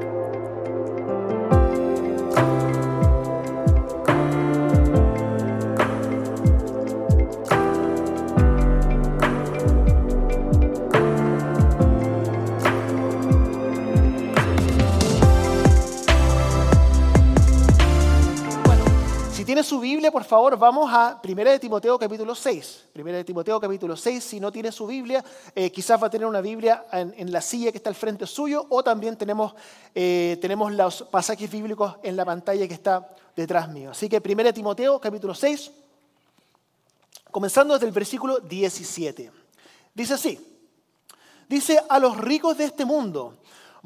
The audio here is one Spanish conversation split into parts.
Thank you. Por favor, vamos a 1 de Timoteo capítulo 6. 1 de Timoteo capítulo 6, si no tiene su Biblia, eh, quizás va a tener una Biblia en, la silla que está al frente suyo o también tenemos, eh, tenemos los pasajes bíblicos en la pantalla que está detrás mío. Así que 1 de Timoteo capítulo 6, comenzando desde el versículo 17. Dice así, dice a los ricos de este mundo,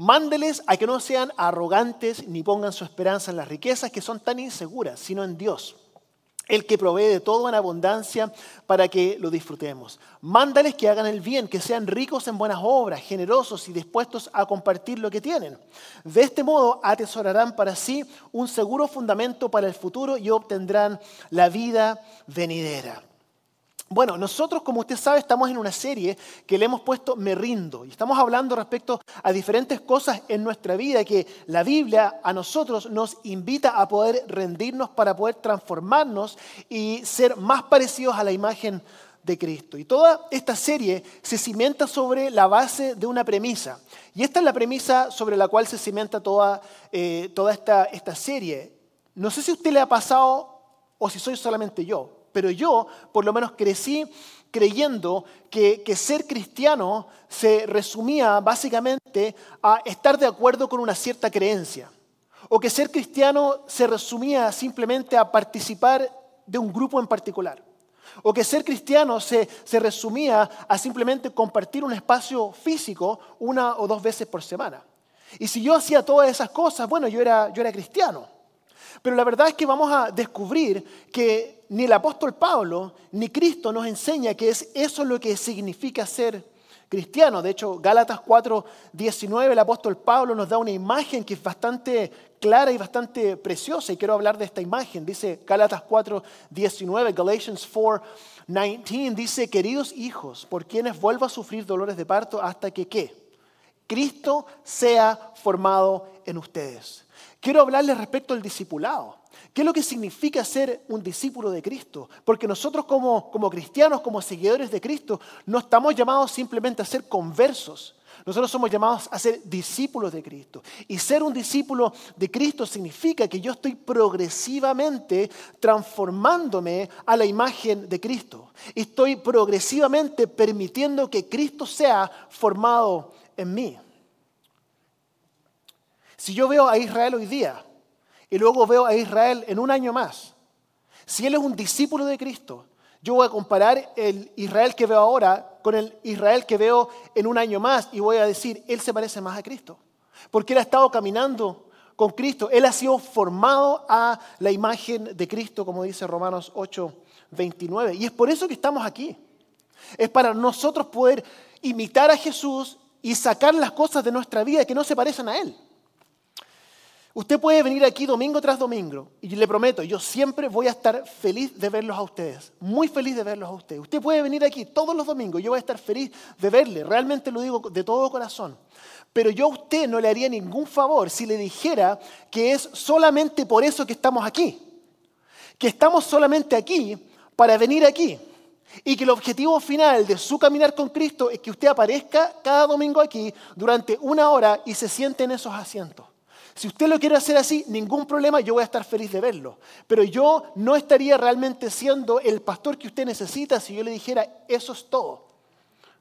Mándeles a que no sean arrogantes ni pongan su esperanza en las riquezas que son tan inseguras, sino en Dios, el que provee de todo en abundancia para que lo disfrutemos. Mándales que hagan el bien, que sean ricos en buenas obras, generosos y dispuestos a compartir lo que tienen. De este modo atesorarán para sí un seguro fundamento para el futuro y obtendrán la vida venidera. Bueno, nosotros, como usted sabe, estamos en una serie que le hemos puesto Me rindo. Y estamos hablando respecto a diferentes cosas en nuestra vida que la Biblia a nosotros nos invita a poder rendirnos para poder transformarnos y ser más parecidos a la imagen de Cristo. Y toda esta serie se cimienta sobre la base de una premisa. Y esta es la premisa sobre la cual se cimienta toda, eh, toda esta, esta serie. No sé si usted le ha pasado o si soy solamente yo, pero yo por lo menos crecí creyendo que, ser cristiano se resumía básicamente a estar de acuerdo con una cierta creencia, o que ser cristiano se resumía simplemente a participar de un grupo en particular, o que ser cristiano se, resumía a simplemente compartir un espacio físico una o dos veces por semana. Y si yo hacía todas esas cosas, bueno, yo era, yo era cristiano. Pero la verdad es que vamos a descubrir que ni el apóstol Pablo ni Cristo nos enseña que es eso lo que significa ser cristiano. De hecho, Gálatas 4, 19, el apóstol Pablo nos da una imagen que es bastante clara y bastante preciosa. Y quiero hablar de esta imagen. Dice Gálatas 4, 19, Galatians 4, 19, dice, queridos hijos, por quienes vuelvo a sufrir dolores de parto hasta que qué? Cristo sea formado en ustedes. Quiero hablarles respecto al discipulado. ¿Qué es lo que significa ser un discípulo de Cristo? Porque nosotros como, como cristianos, como seguidores de Cristo, no estamos llamados simplemente a ser conversos. Nosotros somos llamados a ser discípulos de Cristo. Y ser un discípulo de Cristo significa que yo estoy progresivamente transformándome a la imagen de Cristo. Estoy progresivamente permitiendo que Cristo sea formado en mí. Si yo veo a Israel hoy día y luego veo a Israel en un año más, si él es un discípulo de Cristo, yo voy a comparar el Israel que veo ahora con el Israel que veo en un año más y voy a decir, él se parece más a Cristo. Porque él ha estado caminando con Cristo, él ha sido formado a la imagen de Cristo, como dice Romanos 8, 29. Y es por eso que estamos aquí. Es para nosotros poder imitar a Jesús y sacar las cosas de nuestra vida que no se parecen a Él. Usted puede venir aquí domingo tras domingo y le prometo, yo siempre voy a estar feliz de verlos a ustedes, muy feliz de verlos a ustedes. Usted puede venir aquí todos los domingos, yo voy a estar feliz de verle, realmente lo digo de todo corazón. Pero yo a usted no le haría ningún favor si le dijera que es solamente por eso que estamos aquí, que estamos solamente aquí para venir aquí. Y que el objetivo final de su caminar con Cristo es que usted aparezca cada domingo aquí durante una hora y se siente en esos asientos. Si usted lo quiere hacer así, ningún problema, yo voy a estar feliz de verlo. Pero yo no estaría realmente siendo el pastor que usted necesita si yo le dijera, eso es todo.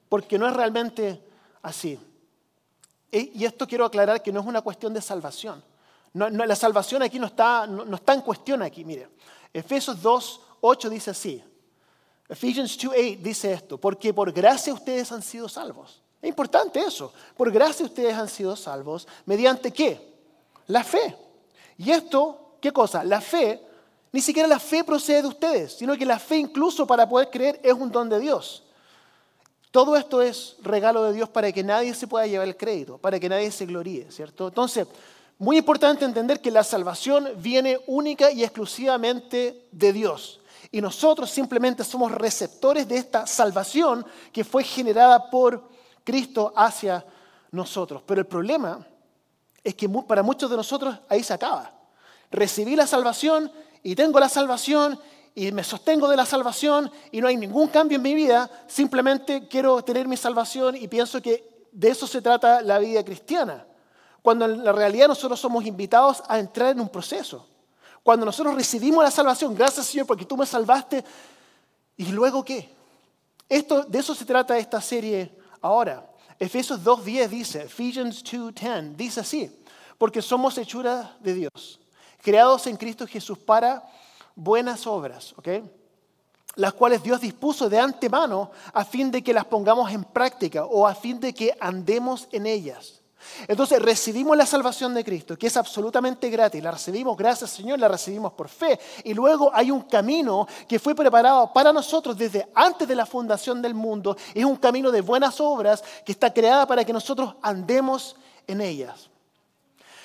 Porque no es realmente así. Y esto quiero aclarar que no es una cuestión de salvación. la salvación aquí no está, no, está en cuestión aquí. Mire, Efesios 2, 8 dice así. Ephesians 2.8 dice esto, porque por gracia ustedes han sido salvos. Es importante eso. Por gracia ustedes han sido salvos. ¿Mediante qué? La fe. Y esto, ¿qué cosa? La fe, ni siquiera la fe procede de ustedes, sino que la fe incluso para poder creer es un don de Dios. Todo esto es regalo de Dios para que nadie se pueda llevar el crédito, para que nadie se gloríe, ¿cierto? Entonces, muy importante entender que la salvación viene única y exclusivamente de Dios. Y nosotros simplemente somos receptores de esta salvación que fue generada por Cristo hacia nosotros. Pero el problema es que para muchos de nosotros ahí se acaba. Recibí la salvación y tengo la salvación y me sostengo de la salvación y no hay ningún cambio en mi vida, simplemente quiero tener mi salvación y pienso que de eso se trata la vida cristiana. Cuando en la realidad nosotros somos invitados a entrar en un proceso. Cuando nosotros recibimos la salvación, gracias Señor porque tú me salvaste, ¿y luego qué? Esto, de eso se trata esta serie ahora. Efesios 2.10 dice, Ephesians 2.10 dice así, porque somos hechuras de Dios, creados en Cristo Jesús para buenas obras, ¿ok? Las cuales Dios dispuso de antemano a fin de que las pongamos en práctica o a fin de que andemos en ellas. Entonces recibimos la salvación de Cristo, que es absolutamente gratis. La recibimos, gracias Señor, la recibimos por fe. Y luego hay un camino que fue preparado para nosotros desde antes de la fundación del mundo. Es un camino de buenas obras que está creada para que nosotros andemos en ellas.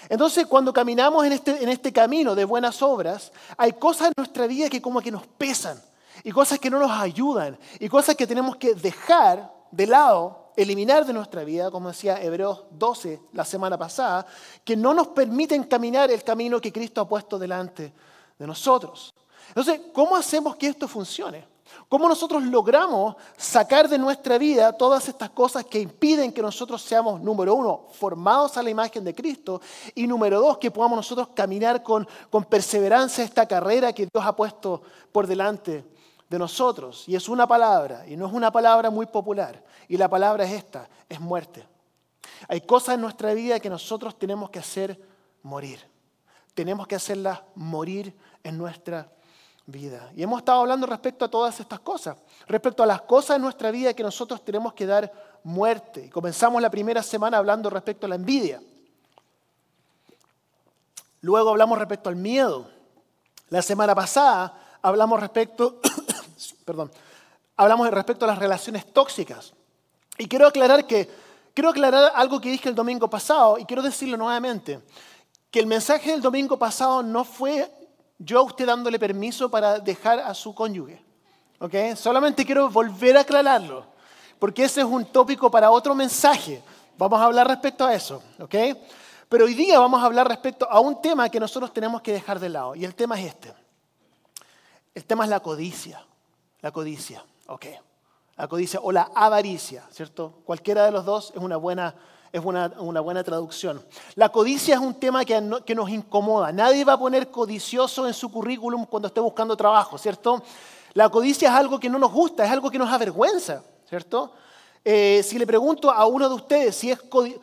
Entonces, cuando caminamos en este, en este camino de buenas obras, hay cosas en nuestra vida que como que nos pesan, y cosas que no nos ayudan, y cosas que tenemos que dejar de lado, eliminar de nuestra vida, como decía Hebreos 12 la semana pasada, que no nos permiten caminar el camino que Cristo ha puesto delante de nosotros. Entonces, ¿cómo hacemos que esto funcione? ¿Cómo nosotros logramos sacar de nuestra vida todas estas cosas que impiden que nosotros seamos, número uno, formados a la imagen de Cristo y número dos, que podamos nosotros caminar con, con perseverancia esta carrera que Dios ha puesto por delante de nosotros? Y es una palabra, y no es una palabra muy popular, y la palabra es esta, es muerte. Hay cosas en nuestra vida que nosotros tenemos que hacer morir. Tenemos que hacerlas morir en nuestra vida. Y hemos estado hablando respecto a todas estas cosas, respecto a las cosas en nuestra vida que nosotros tenemos que dar muerte. Y comenzamos la primera semana hablando respecto a la envidia. Luego hablamos respecto al miedo. La semana pasada hablamos respecto, perdón, hablamos respecto a las relaciones tóxicas. Y quiero aclarar que quiero aclarar algo que dije el domingo pasado y quiero decirlo nuevamente, que el mensaje del domingo pasado no fue yo a usted dándole permiso para dejar a su cónyuge. ¿Ok? Solamente quiero volver a aclararlo, porque ese es un tópico para otro mensaje. Vamos a hablar respecto a eso. ¿Ok? Pero hoy día vamos a hablar respecto a un tema que nosotros tenemos que dejar de lado. Y el tema es este. El tema es la codicia. La codicia. ¿Ok? La codicia o la avaricia, ¿cierto? Cualquiera de los dos es una buena es una, buena traducción. La codicia es un tema que, que, nos incomoda. Nadie va a poner codicioso en su currículum cuando esté buscando trabajo, ¿cierto? La codicia es algo que no nos gusta, es algo que nos avergüenza, ¿cierto? Eh, si le pregunto a uno de ustedes si es codicioso,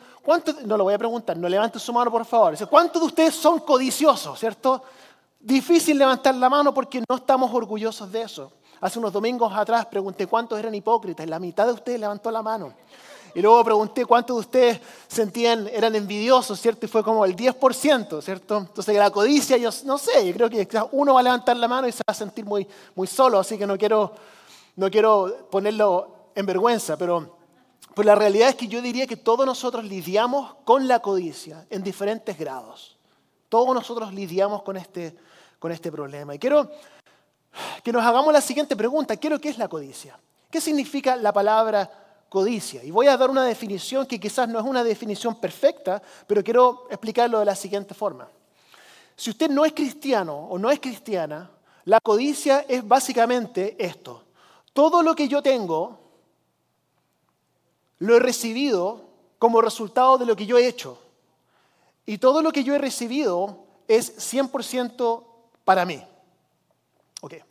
no lo voy a preguntar, no levante su mano por favor. ¿Cuántos de ustedes son codiciosos, ¿cierto? Difícil levantar la mano porque no estamos orgullosos de eso. Hace unos domingos atrás pregunté cuántos eran hipócritas la mitad de ustedes levantó la mano. Y luego pregunté cuántos de ustedes sentían, eran envidiosos, ¿cierto? Y fue como el 10%, ¿cierto? Entonces la codicia, yo no sé, yo creo que uno va a levantar la mano y se va a sentir muy, muy solo, así que no quiero, no quiero ponerlo en vergüenza, pero la realidad es que yo diría que todos nosotros lidiamos con la codicia en diferentes grados. Todos nosotros lidiamos con este, con este problema. Y quiero que nos hagamos la siguiente pregunta. ¿qué es la codicia? ¿Qué significa la palabra codicia. Y voy a dar una definición que quizás no es una definición perfecta, pero quiero explicarlo de la siguiente forma. Si usted no es cristiano o no es cristiana, la codicia es básicamente esto. Todo lo que yo tengo lo he recibido como resultado de lo que yo he hecho. Y todo lo que yo he recibido es 100% para mí. Okay.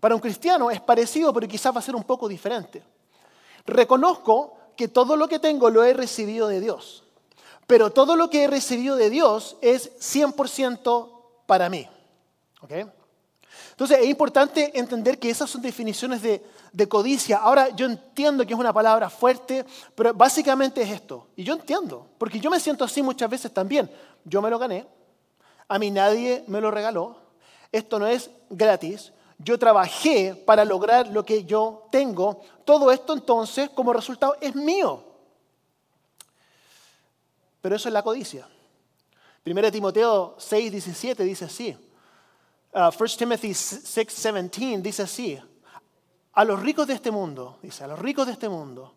Para un cristiano es parecido, pero quizás va a ser un poco diferente. Reconozco que todo lo que tengo lo he recibido de Dios, pero todo lo que he recibido de Dios es 100% para mí. Entonces es importante entender que esas son definiciones de, de, codicia. Ahora yo entiendo que es una palabra fuerte, pero básicamente es esto. Y yo entiendo, porque yo me siento así muchas veces también. Yo me lo gané, a mí nadie me lo regaló, esto no es gratis, yo trabajé para lograr lo que yo tengo, todo esto entonces como resultado es mío. Pero eso es la codicia. 1 Timoteo 6, 17 dice así. 1 uh, Timothy 6, 17 dice así. A los ricos de este mundo, dice, a los ricos de este mundo,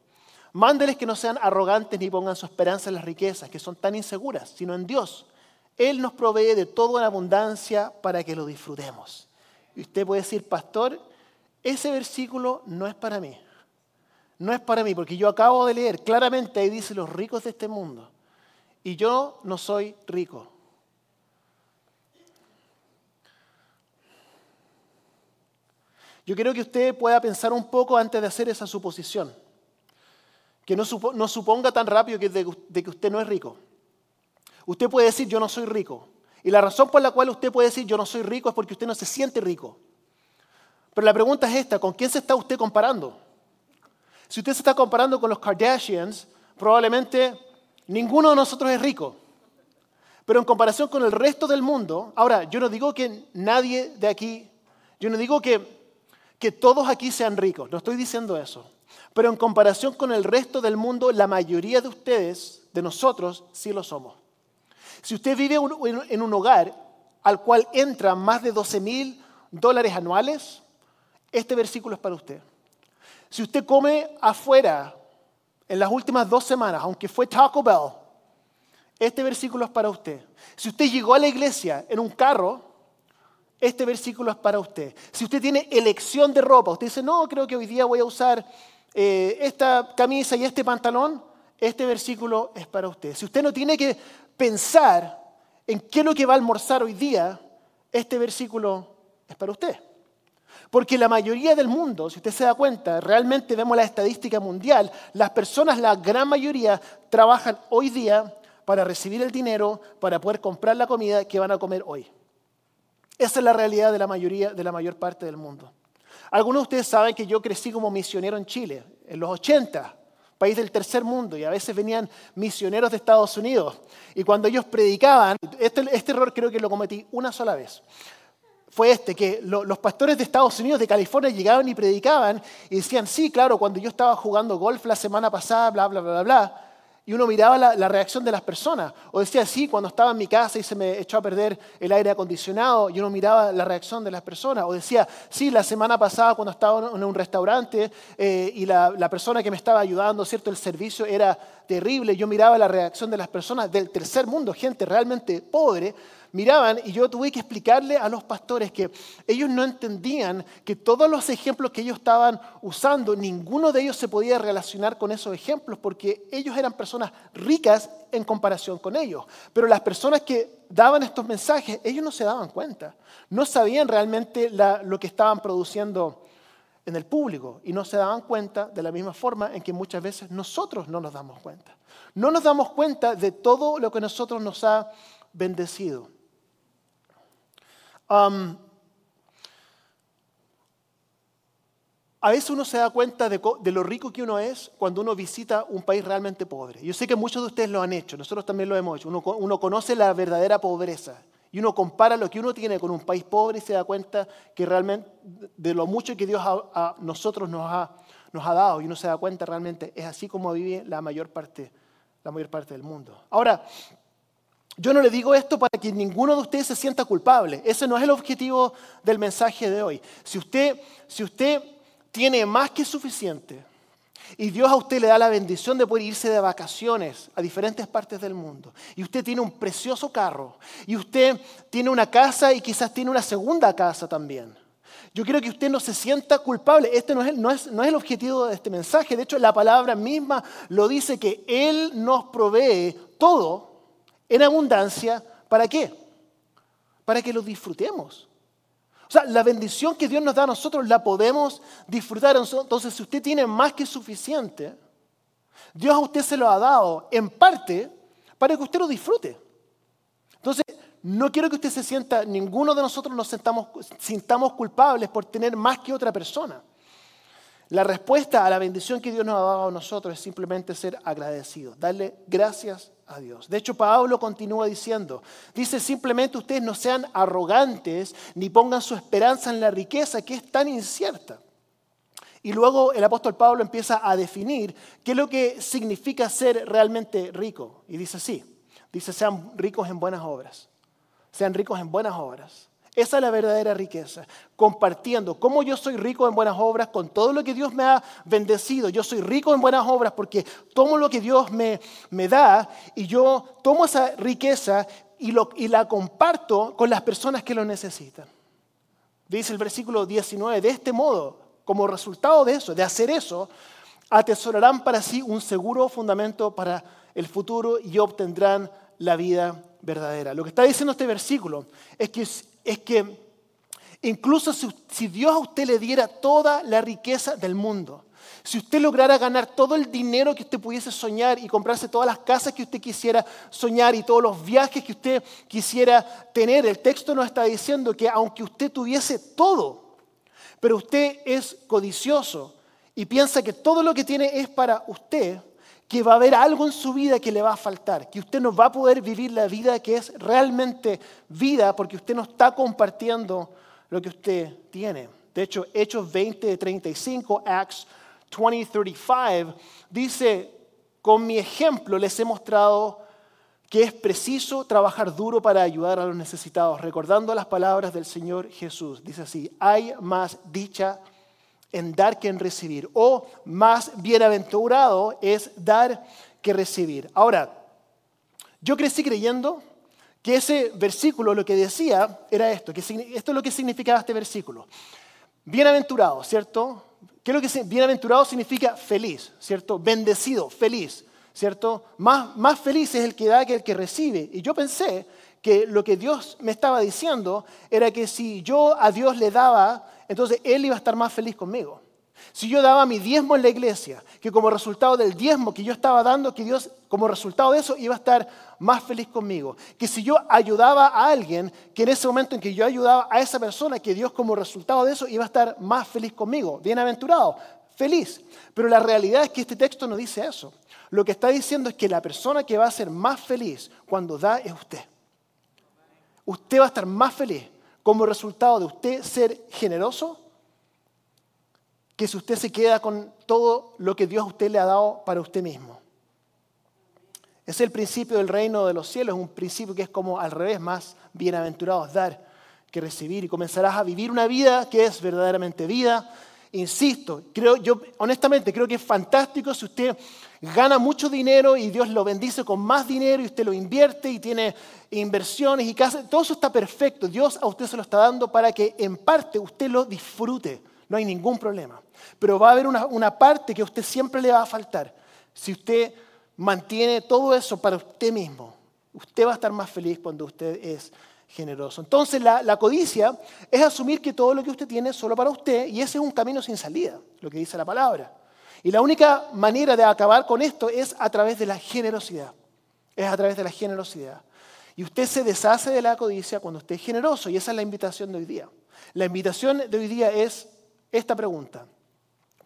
Mándeles que no sean arrogantes ni pongan su esperanza en las riquezas, que son tan inseguras, sino en Dios. Él nos provee de todo en abundancia para que lo disfrutemos. Y usted puede decir, pastor, ese versículo no es para mí. No es para mí, porque yo acabo de leer claramente ahí dice los ricos de este mundo. Y yo no soy rico. Yo quiero que usted pueda pensar un poco antes de hacer esa suposición. Que no, suponga tan rápido de, que usted no es rico. Usted puede decir, yo no soy rico. Y la razón por la cual usted puede decir, yo no soy rico, es porque usted no se siente rico. Pero la pregunta es esta, ¿con quién se está usted comparando? Si usted se está comparando con los Kardashians, probablemente ninguno de nosotros es rico. Pero en comparación con el resto del mundo, ahora, yo no digo que nadie de aquí, yo no digo que, que todos aquí sean ricos, no estoy diciendo eso. Pero en comparación con el resto del mundo, la mayoría de ustedes, de nosotros, sí lo somos. Si usted vive en un hogar al cual entran más de 12 mil dólares anuales, este versículo es para usted. Si usted come afuera en las últimas dos semanas, aunque fue Taco Bell, este versículo es para usted. Si usted llegó a la iglesia en un carro, este versículo es para usted. Si usted tiene elección de ropa, usted dice, no, creo que hoy día voy a usar eh, esta camisa y este pantalón, este versículo es para usted. Si usted no tiene que pensar en qué es lo que va a almorzar hoy día, este versículo es para usted. Porque la mayoría del mundo, si usted se da cuenta, realmente vemos la estadística mundial, las personas, la gran mayoría, trabajan hoy día para recibir el dinero, para poder comprar la comida que van a comer hoy. Esa es la realidad de la mayoría, de la mayor parte del mundo. Algunos de ustedes saben que yo crecí como misionero en Chile, en los 80, país del tercer mundo, y a veces venían misioneros de Estados Unidos. Y cuando ellos predicaban, este, este error creo que lo cometí una sola vez, fue este, que los pastores de Estados Unidos, de California, llegaban y predicaban y decían, sí, claro, cuando yo estaba jugando golf la semana pasada, bla, bla, bla, bla, bla, y uno miraba la, reacción de las personas. O decía, sí, cuando estaba en mi casa y se me echó a perder el aire acondicionado, y uno miraba la reacción de las personas. O decía, sí, la semana pasada cuando estaba en un restaurante eh, y la, la, persona que me estaba ayudando, ¿cierto? El servicio era terrible. Yo miraba la reacción de las personas del tercer mundo, gente realmente pobre, miraban y yo tuve que explicarle a los pastores que ellos no entendían que todos los ejemplos que ellos estaban usando, ninguno de ellos se podía relacionar con esos ejemplos porque ellos eran personas ricas en comparación con ellos. Pero las personas que daban estos mensajes, ellos no se daban cuenta, no sabían realmente lo que estaban produciendo en el público y no se daban cuenta de la misma forma en que muchas veces nosotros no nos damos cuenta. No nos damos cuenta de todo lo que nosotros nos ha bendecido. Um, a veces uno se da cuenta de, lo rico que uno es cuando uno visita un país realmente pobre. Yo sé que muchos de ustedes lo han hecho, nosotros también lo hemos hecho. Uno, conoce la verdadera pobreza y uno compara lo que uno tiene con un país pobre y se da cuenta que realmente de lo mucho que Dios a, nosotros nos ha, nos ha dado y uno se da cuenta realmente es así como vive la mayor parte, la mayor parte del mundo. Ahora, yo no le digo esto para que ninguno de ustedes se sienta culpable. Ese no es el objetivo del mensaje de hoy. Si usted, si usted tiene más que suficiente y Dios a usted le da la bendición de poder irse de vacaciones a diferentes partes del mundo, y usted tiene un precioso carro, y usted tiene una casa y quizás tiene una segunda casa también. Yo quiero que usted no se sienta culpable. Este no es, no, es, no es el objetivo de este mensaje. De hecho, la palabra misma lo dice que Él nos provee todo en abundancia, ¿para qué? Para que lo disfrutemos. O sea, la bendición que Dios nos da a nosotros la podemos disfrutar. Entonces, si usted tiene más que suficiente, Dios a usted se lo ha dado en parte para que usted lo disfrute. Entonces, no quiero que usted se sienta, ninguno de nosotros nos sentamos, sintamos culpables por tener más que otra persona. La respuesta a la bendición que Dios nos ha dado a nosotros es simplemente ser agradecidos, darle gracias a Dios. De hecho, Pablo continúa diciendo, dice simplemente ustedes no sean arrogantes ni pongan su esperanza en la riqueza que es tan incierta. Y luego el apóstol Pablo empieza a definir qué es lo que significa ser realmente rico. Y dice así, dice sean ricos en buenas obras, sean ricos en buenas obras. Esa es la verdadera riqueza, compartiendo cómo yo soy rico en buenas obras con todo lo que Dios me ha bendecido. Yo soy rico en buenas obras porque tomo lo que Dios me, me da y yo tomo esa riqueza y, lo, y la comparto con las personas que lo necesitan. Dice el versículo 19, de este modo, como resultado de eso, de hacer eso, atesorarán para sí un seguro fundamento para el futuro y obtendrán la vida verdadera. Lo que está diciendo este versículo es que es que incluso si, Dios a usted le diera toda la riqueza del mundo, si usted lograra ganar todo el dinero que usted pudiese soñar y comprarse todas las casas que usted quisiera soñar y todos los viajes que usted quisiera tener, el texto nos está diciendo que aunque usted tuviese todo, pero usted es codicioso y piensa que todo lo que tiene es para usted, que va a haber algo en su vida que le va a faltar, que usted no va a poder vivir la vida que es realmente vida porque usted no está compartiendo lo que usted tiene. De hecho, Hechos 20, 35, Acts 20, 35, dice, con mi ejemplo les he mostrado que es preciso trabajar duro para ayudar a los necesitados, recordando las palabras del Señor Jesús. Dice así, hay más dicha en dar que en recibir. O más bienaventurado es dar que recibir. Ahora, yo crecí creyendo que ese versículo lo que decía era esto, que esto es lo que significaba este versículo. Bienaventurado, ¿cierto? ¿Qué es lo que bienaventurado significa feliz, ¿cierto? Bendecido, feliz, ¿cierto? Más, más feliz es el que da que el que recibe. Y yo pensé que lo que Dios me estaba diciendo era que si yo a Dios le daba entonces Él iba a estar más feliz conmigo. Si yo daba mi diezmo en la iglesia, que como resultado del diezmo que yo estaba dando, que Dios como resultado de eso iba a estar más feliz conmigo. Que si yo ayudaba a alguien, que en ese momento en que yo ayudaba a esa persona, que Dios como resultado de eso iba a estar más feliz conmigo. Bienaventurado, feliz. Pero la realidad es que este texto no dice eso. Lo que está diciendo es que la persona que va a ser más feliz cuando da es usted. Usted va a estar más feliz como resultado de usted ser generoso que si usted se queda con todo lo que Dios a usted le ha dado para usted mismo. Es el principio del reino de los cielos, un principio que es como al revés, más bienaventurados dar que recibir y comenzarás a vivir una vida que es verdaderamente vida. Insisto, creo, yo honestamente creo que es fantástico si usted gana mucho dinero y Dios lo bendice con más dinero y usted lo invierte y tiene inversiones y casa, todo eso está perfecto. Dios a usted se lo está dando para que en parte usted lo disfrute. No hay ningún problema. Pero va a haber una, una parte que a usted siempre le va a faltar. Si usted mantiene todo eso para usted mismo, usted va a estar más feliz cuando usted es generoso. Entonces la, la, codicia es asumir que todo lo que usted tiene es solo para usted y ese es un camino sin salida, lo que dice la palabra. Y la única manera de acabar con esto es a través de la generosidad. Es a través de la generosidad. Y usted se deshace de la codicia cuando usted es generoso. Y esa es la invitación de hoy día. La invitación de hoy día es esta pregunta.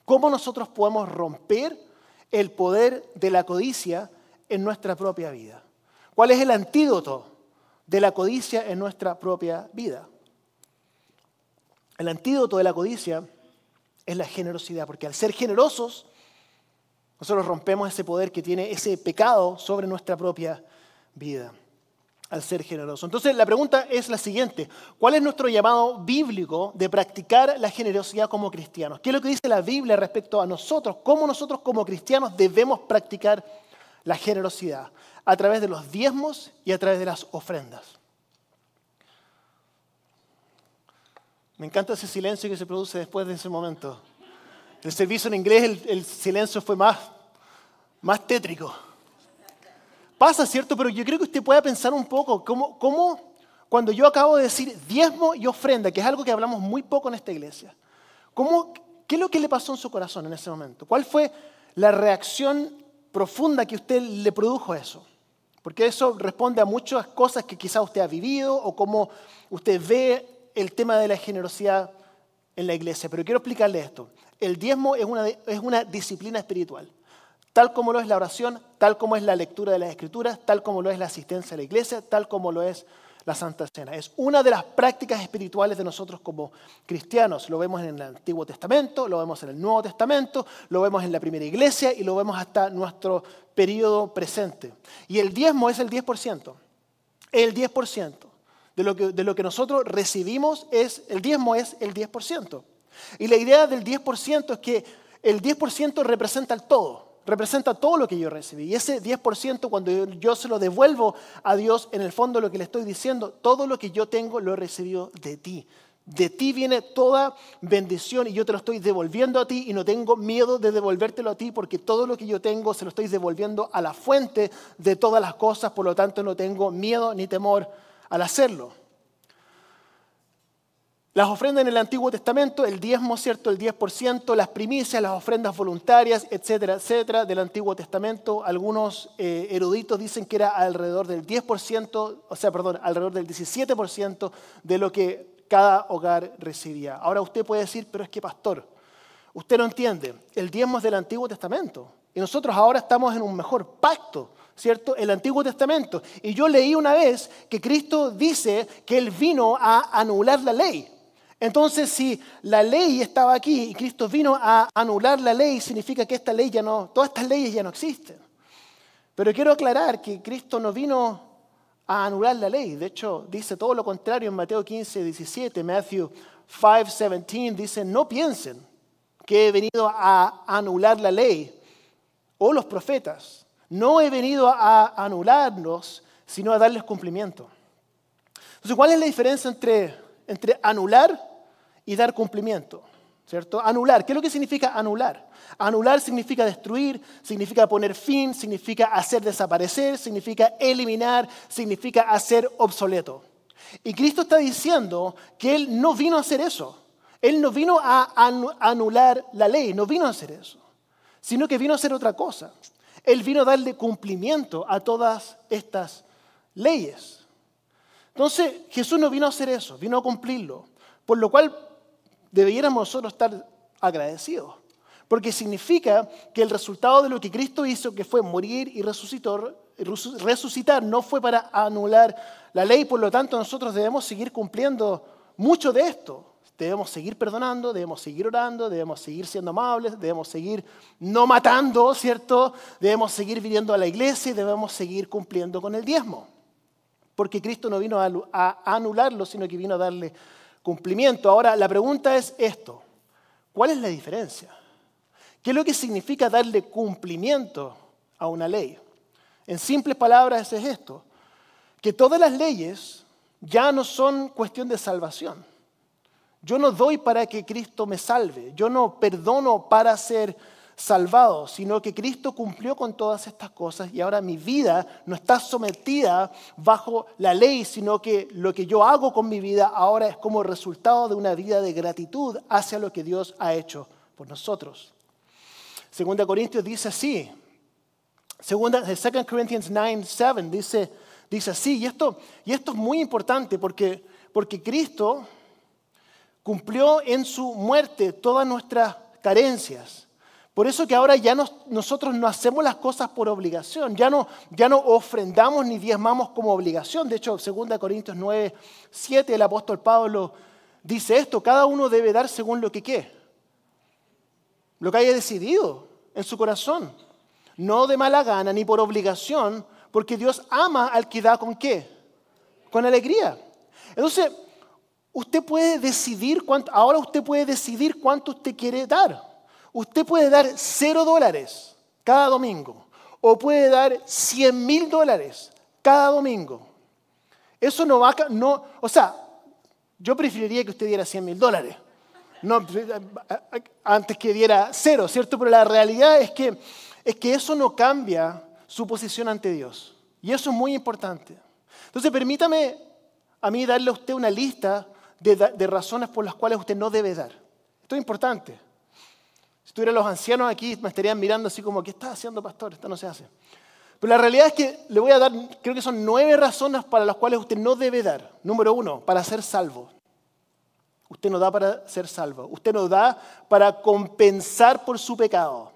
¿Cómo nosotros podemos romper el poder de la codicia en nuestra propia vida? ¿Cuál es el antídoto de la codicia en nuestra propia vida? El antídoto de la codicia es la generosidad, porque al ser generosos nosotros rompemos ese poder que tiene ese pecado sobre nuestra propia vida al ser generoso. Entonces la pregunta es la siguiente, ¿cuál es nuestro llamado bíblico de practicar la generosidad como cristianos? ¿Qué es lo que dice la Biblia respecto a nosotros? ¿Cómo nosotros como cristianos debemos practicar la generosidad? A través de los diezmos y a través de las ofrendas. Me encanta ese silencio que se produce después de ese momento. El servicio en inglés el, silencio fue más, más tétrico. Pasa, ¿cierto? Pero yo creo que usted pueda pensar un poco cómo, cómo cuando yo acabo de decir diezmo y ofrenda, que es algo que hablamos muy poco en esta iglesia, ¿cómo, ¿qué es lo que le pasó en su corazón en ese momento? ¿Cuál fue la reacción profunda que usted le produjo eso? Porque eso responde a muchas cosas que quizá usted ha vivido o cómo usted ve el tema de la generosidad en la iglesia. Pero quiero explicarle esto el diezmo es una, es una disciplina espiritual, tal como lo es la oración, tal como es la lectura de las escrituras, tal como lo es la asistencia a la iglesia, tal como lo es la Santa Cena. Es una de las prácticas espirituales de nosotros como cristianos. Lo vemos en el Antiguo Testamento, lo vemos en el Nuevo Testamento, lo vemos en la primera iglesia y lo vemos hasta nuestro periodo presente. Y el diezmo es el 10%. El 10% de lo que, de lo que nosotros recibimos es, el diezmo es el 10%. Y la idea del 10% es que el 10% representa el todo, representa todo lo que yo recibí. Y ese 10% cuando yo se lo devuelvo a Dios, en el fondo lo que le estoy diciendo, todo lo que yo tengo lo he recibido de ti. De ti viene toda bendición y yo te lo estoy devolviendo a ti y no tengo miedo de devolvértelo a ti porque todo lo que yo tengo se lo estoy devolviendo a la fuente de todas las cosas, por lo tanto no tengo miedo ni temor al hacerlo. Las ofrendas en el Antiguo Testamento, el diezmo, ¿cierto? El 10%, las primicias, las ofrendas voluntarias, etcétera, etcétera, del Antiguo Testamento. Algunos eh, eruditos dicen que era alrededor del 10%, o sea, perdón, alrededor del 17% de lo que cada hogar recibía. Ahora usted puede decir, pero es que pastor, usted no entiende, el diezmo es del Antiguo Testamento y nosotros ahora estamos en un mejor pacto, ¿cierto? El Antiguo Testamento. Y yo leí una vez que Cristo dice que Él vino a anular la ley. Entonces, si la ley estaba aquí y Cristo vino a anular la ley, significa que esta ley ya no, todas estas leyes ya no existen. Pero quiero aclarar que Cristo no vino a anular la ley. De hecho, dice todo lo contrario en Mateo 15, 17, Matthew 5, 17, dice, no piensen que he venido a anular la ley o los profetas. No he venido a anularlos, sino a darles cumplimiento. Entonces, ¿cuál es la diferencia entre, entre anular y dar cumplimiento? ¿Cierto? Anular. ¿Qué es lo que significa anular? Anular significa destruir, significa poner fin, significa hacer desaparecer, significa eliminar, significa hacer obsoleto. Y Cristo está diciendo que Él no vino a hacer eso. Él no vino a anular la ley, no vino a hacer eso, sino que vino a hacer otra cosa. Él vino a darle cumplimiento a todas estas leyes. Entonces Jesús no vino a hacer eso, vino a cumplirlo, por lo cual deberíamos nosotros estar agradecidos. Porque significa que el resultado de lo que Cristo hizo, que fue morir y resucitar, resucitar, no fue para anular la ley, por lo tanto nosotros debemos seguir cumpliendo mucho de esto. Debemos seguir perdonando, debemos seguir orando, debemos seguir siendo amables, debemos seguir no matando, ¿cierto? Debemos seguir viniendo a la iglesia y debemos seguir cumpliendo con el diezmo. Porque Cristo no vino a anularlo, sino que vino a darle cumplimiento. Ahora, la pregunta es esto. ¿Cuál es la diferencia? ¿Qué es lo que significa darle cumplimiento a una ley? En simples palabras es esto, que todas las leyes ya no son cuestión de salvación. Yo no doy para que Cristo me salve, yo no perdono para ser salvado, sino que Cristo cumplió con todas estas cosas y ahora mi vida no está sometida bajo la ley, sino que lo que yo hago con mi vida ahora es como resultado de una vida de gratitud hacia lo que Dios ha hecho por nosotros. Segunda Corintios dice así. Segunda, 2 Corinthians 9, 7 dice, dice así. Y esto, y esto es muy importante porque, porque Cristo cumplió en su muerte todas nuestras carencias. Por eso que ahora ya nosotros no hacemos las cosas por obligación, ya no, ya no ofrendamos ni diezmamos como obligación. De hecho, 2 Corintios 9, 7, el apóstol Pablo dice esto, cada uno debe dar según lo que qué, lo que haya decidido en su corazón. No de mala gana ni por obligación, porque Dios ama al que da con qué? Con alegría. Entonces, usted puede decidir cuánto, ahora usted puede decidir cuánto usted quiere dar. Usted puede dar cero dólares cada domingo o puede dar 100 mil dólares cada domingo. Eso no va a... No, o sea, yo preferiría que usted diera 100 mil dólares no, antes que diera cero, ¿cierto? Pero la realidad es que, es que eso no cambia su posición ante Dios. Y eso es muy importante. Entonces, permítame a mí darle a usted una lista de, de razones por las cuales usted no debe dar. Esto es importante. Si tuvieran los ancianos aquí, me estarían mirando así como, ¿qué está haciendo, pastor? Esto no se hace. Pero la realidad es que le voy a dar, creo que son nueve razones para las cuales usted no debe dar. Número uno, para ser salvo. Usted no da para ser salvo. Usted no da para compensar por su pecado.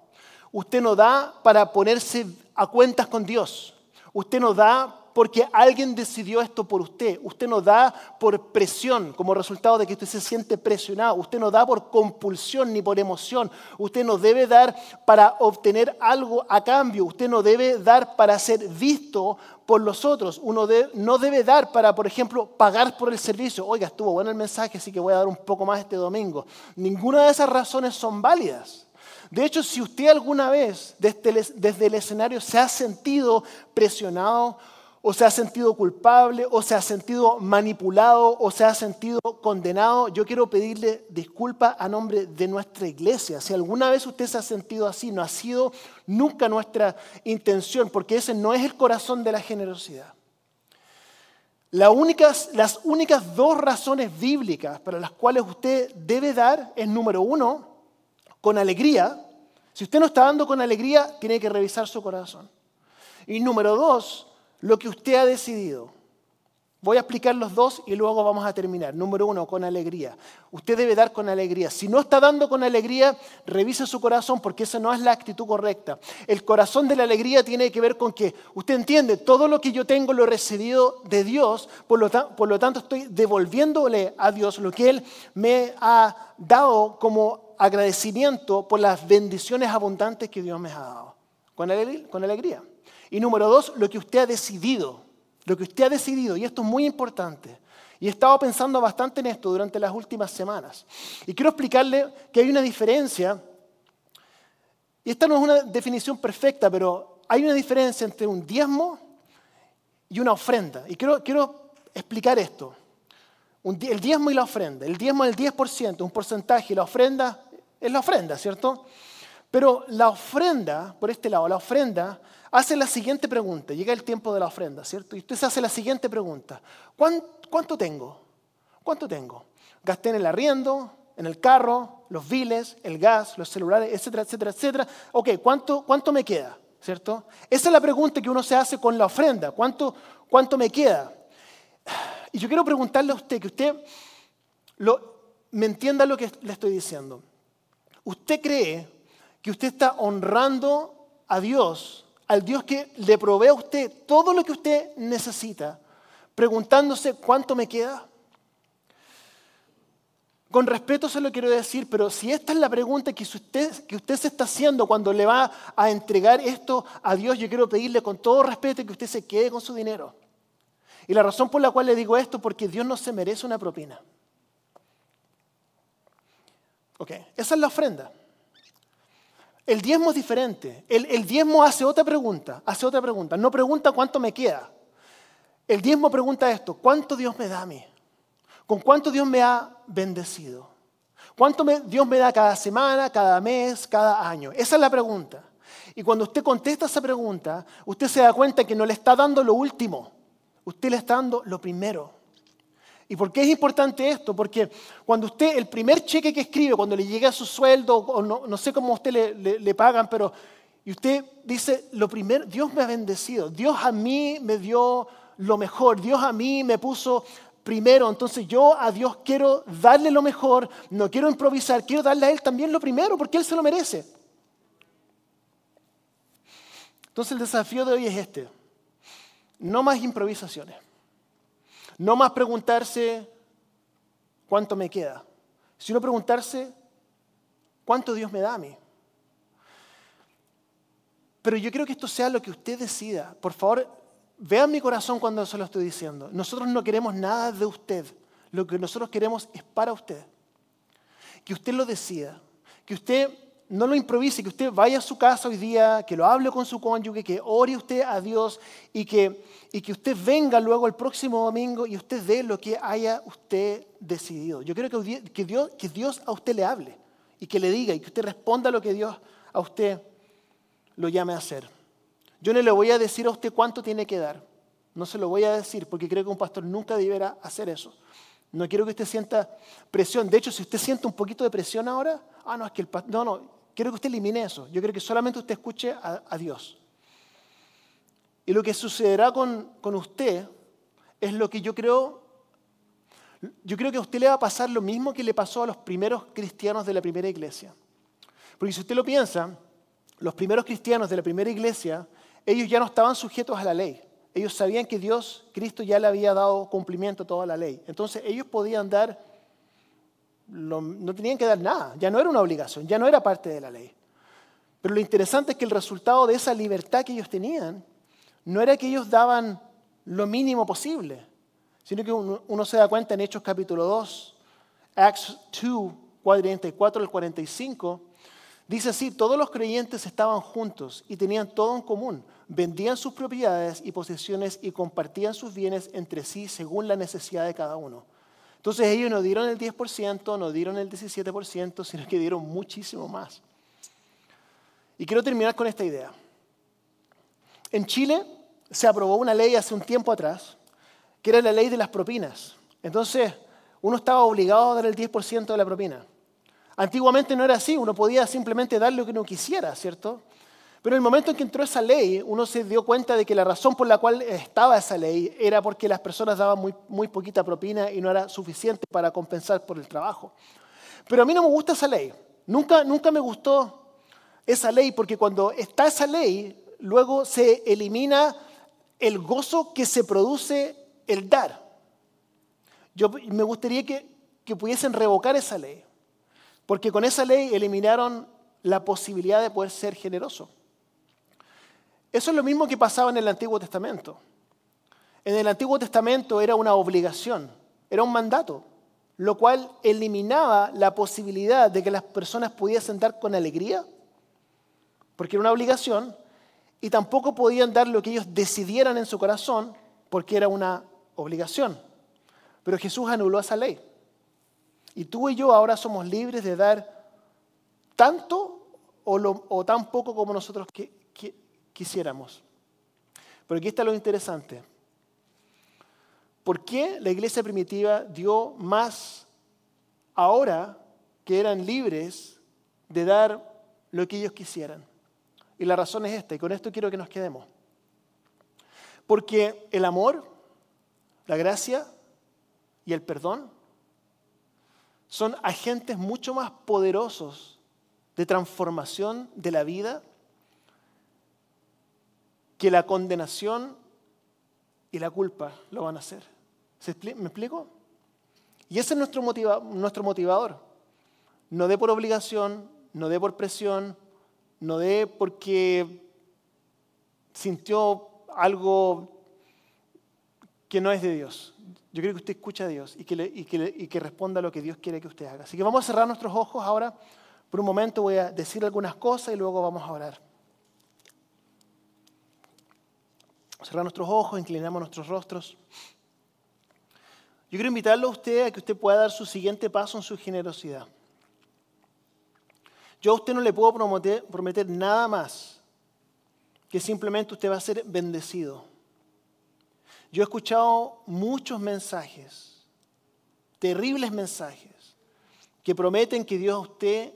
Usted no da para ponerse a cuentas con Dios. Usted no da porque alguien decidió esto por usted. Usted no da por presión como resultado de que usted se siente presionado. Usted no da por compulsión ni por emoción. Usted no debe dar para obtener algo a cambio. Usted no debe dar para ser visto por los otros. Uno no debe dar para, por ejemplo, pagar por el servicio. Oiga, estuvo bueno el mensaje, así que voy a dar un poco más este domingo. Ninguna de esas razones son válidas. De hecho, si usted alguna vez desde el, escenario se ha sentido presionado o se ha sentido culpable, o se ha sentido manipulado, o se ha sentido condenado, yo quiero pedirle disculpas a nombre de nuestra iglesia. Si alguna vez usted se ha sentido así, no ha sido nunca nuestra intención, porque ese no es el corazón de la generosidad. las únicas dos razones bíblicas para las cuales usted debe dar es, número uno, con alegría. Si usted no está dando con alegría, tiene que revisar su corazón. Y número dos, lo que usted ha decidido. Voy a explicar los dos y luego vamos a terminar. Número uno, con alegría. Usted debe dar con alegría. Si no está dando con alegría, revise su corazón porque esa no es la actitud correcta. El corazón de la alegría tiene que ver con que usted entiende, todo lo que yo tengo lo he recibido de Dios, por lo, por lo tanto estoy devolviéndole a Dios lo que Él me ha dado como agradecimiento por las bendiciones abundantes que Dios me ha dado. Con alegría. Y número dos, lo que usted ha decidido. Lo que usted ha decidido, y esto es muy importante. Y he estado pensando bastante en esto durante las últimas semanas. Y quiero explicarle que hay una diferencia, y esta no es una definición perfecta, pero hay una diferencia entre un diezmo y una ofrenda. Y quiero, quiero explicar esto. el diezmo y la ofrenda. El diezmo es el 10%, un porcentaje, y la ofrenda es la ofrenda, ¿cierto? Pero la ofrenda, por este lado, la ofrenda hace la siguiente pregunta. Llega el tiempo de la ofrenda, ¿cierto? Y usted se hace la siguiente pregunta. ¿Cuánto tengo? ¿Cuánto tengo? Gasté en el arriendo, en el carro, los biles, el gas, los celulares, etcétera, etcétera, etcétera. Ok, ¿cuánto, cuánto me queda? ¿Cierto? Esa es la pregunta que uno se hace con la ofrenda. ¿Cuánto, cuánto me queda? Y yo quiero preguntarle a usted, que usted me entienda lo que le estoy diciendo. ¿Usted cree que usted está honrando a Dios al Dios que le provee a usted todo lo que usted necesita, preguntándose cuánto me queda? Con respeto se lo quiero decir, pero si esta es la pregunta que usted, se está haciendo cuando le va a entregar esto a Dios, yo quiero pedirle con todo respeto que usted se quede con su dinero. Y la razón por la cual le digo esto, porque Dios no se merece una propina. Ok, esa es la ofrenda. El diezmo es diferente. El, diezmo hace otra pregunta, hace otra pregunta. No pregunta cuánto me queda. El diezmo pregunta esto, ¿cuánto Dios me da a mí? ¿Con cuánto Dios me ha bendecido? ¿Cuánto Dios me da cada semana, cada mes, cada año? Esa es la pregunta. Y cuando usted contesta esa pregunta, usted se da cuenta que no le está dando lo último, usted le está dando lo primero. ¿Y por qué es importante esto? Porque cuando usted, el primer cheque que escribe, cuando le llega su sueldo, o no, sé cómo usted le, le, pagan, pero y usted dice, lo primero, Dios me ha bendecido, Dios a mí me dio lo mejor, Dios a mí me puso primero, entonces yo a Dios quiero darle lo mejor, no quiero improvisar, quiero darle a Él también lo primero, porque Él se lo merece. Entonces el desafío de hoy es este, no más improvisaciones. No más preguntarse cuánto me queda, sino preguntarse cuánto Dios me da a mí. Pero yo quiero que esto sea lo que usted decida. Por favor, vean mi corazón cuando se lo estoy diciendo. Nosotros no queremos nada de usted. Lo que nosotros queremos es para usted. Que usted lo decida. Que usted no lo improvise, que usted vaya a su casa hoy día, que lo hable con su cónyuge, que ore usted a Dios y que, y que usted venga luego el próximo domingo y usted dé lo que haya usted decidido. Yo quiero que, que, Dios, que Dios a usted le hable y que le diga y que usted responda lo que Dios a usted lo llame a hacer. Yo no le voy a decir a usted cuánto tiene que dar. No se lo voy a decir porque creo que un pastor nunca deberá hacer eso. No quiero que usted sienta presión. De hecho, si usted siente un poquito de presión ahora, ah, no, es que el pastor, no, no, quiero que usted elimine eso. Yo quiero que solamente usted escuche a, Dios. Y lo que sucederá con, con, usted es lo que yo creo, yo creo que a usted le va a pasar lo mismo que le pasó a los primeros cristianos de la primera iglesia. Porque si usted lo piensa, los primeros cristianos de la primera iglesia, ellos ya no estaban sujetos a la ley. Ellos sabían que Dios, Cristo ya le había dado cumplimiento a toda la ley. Entonces ellos podían dar, no tenían que dar nada, ya no era una obligación, ya no era parte de la ley. Pero lo interesante es que el resultado de esa libertad que ellos tenían no era que ellos daban lo mínimo posible, sino que uno, se da cuenta en Hechos capítulo 2, Acts 2, 44 al 45, dice así, todos los creyentes estaban juntos y tenían todo en común, vendían sus propiedades y posesiones y compartían sus bienes entre sí según la necesidad de cada uno. Entonces ellos no dieron el 10%, no dieron el 17%, sino que dieron muchísimo más. Y quiero terminar con esta idea. En Chile se aprobó una ley hace un tiempo atrás, que era la ley de las propinas. Entonces, uno estaba obligado a dar el 10% de la propina. Antiguamente no era así, uno podía simplemente dar lo que uno quisiera, ¿cierto? Pero en el momento en que entró esa ley, uno se dio cuenta de que la razón por la cual estaba esa ley era porque las personas daban muy, muy poquita propina y no era suficiente para compensar por el trabajo. Pero a mí no me gusta esa ley. Nunca, nunca me gustó esa ley porque cuando está esa ley, luego se elimina el gozo que se produce el dar. Yo me gustaría que, que pudiesen revocar esa ley, porque con esa ley eliminaron la posibilidad de poder ser generoso. Eso es lo mismo que pasaba en el Antiguo Testamento. En el Antiguo Testamento era una obligación, era un mandato, lo cual eliminaba la posibilidad de que las personas pudiesen dar con alegría, porque era una obligación, y tampoco podían dar lo que ellos decidieran en su corazón porque era una obligación. Pero Jesús anuló esa ley. Y tú y yo ahora somos libres de dar tanto o, tan poco como nosotros quisiéramos. Pero aquí está lo interesante. ¿Por qué la iglesia primitiva dio más ahora que eran libres de dar lo que ellos quisieran? Y la razón es esta, y con esto quiero que nos quedemos. Porque el amor, la gracia y el perdón son agentes mucho más poderosos de transformación de la vida que la condenación y la culpa lo van a hacer. ¿Me explico? Y ese es nuestro, nuestro motivador. No dé por obligación, no dé por presión, no de porque sintió algo que no es de Dios. Yo creo que usted escucha a Dios y que, y, que, responda a lo que Dios quiere que usted haga. Así que vamos a cerrar nuestros ojos ahora. Por un momento voy a decir algunas cosas y luego vamos a orar. Cerrar nuestros ojos, inclinamos nuestros rostros. Yo quiero invitarlo a usted a que usted pueda dar su siguiente paso en su generosidad. Yo a usted no le puedo prometer, nada más que simplemente usted va a ser bendecido. Yo he escuchado muchos mensajes, terribles mensajes, que prometen que Dios a usted,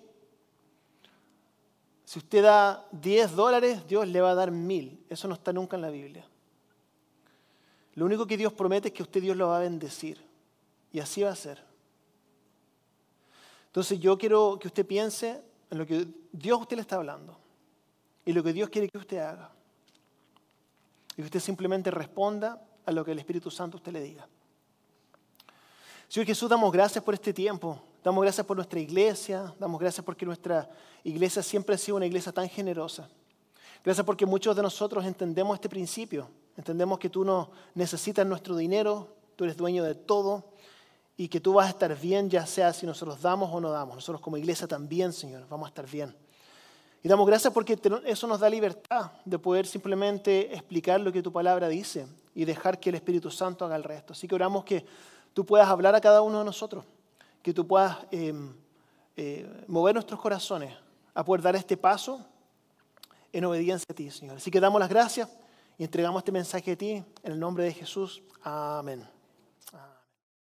si usted da 10 dólares, Dios le va a dar mil. Eso no está nunca en la Biblia. Lo único que Dios promete es que usted Dios lo va a bendecir. Y así va a ser. Entonces yo quiero que usted piense en lo que Dios a usted le está hablando y lo que Dios quiere que usted haga. Y que usted simplemente responda a lo que el Espíritu Santo usted le diga. Señor Jesús, damos gracias por este tiempo. Damos gracias por nuestra iglesia. Damos gracias porque nuestra iglesia siempre ha sido una iglesia tan generosa. Gracias porque muchos de nosotros entendemos este principio. Entendemos que tú no necesitas nuestro dinero, tú eres dueño de todo y que tú vas a estar bien, ya sea si nosotros damos o no damos. Nosotros como iglesia también, Señor, vamos a estar bien. Y damos gracias porque eso nos da libertad de poder simplemente explicar lo que tu palabra dice y dejar que el Espíritu Santo haga el resto. Así que oramos que tú puedas hablar a cada uno de nosotros, que tú puedas em, eh, mover nuestros corazones a poder dar este paso en obediencia a ti, Señor. Así que damos las gracias y entregamos este mensaje a ti en el nombre de Jesús. Amén. Amén.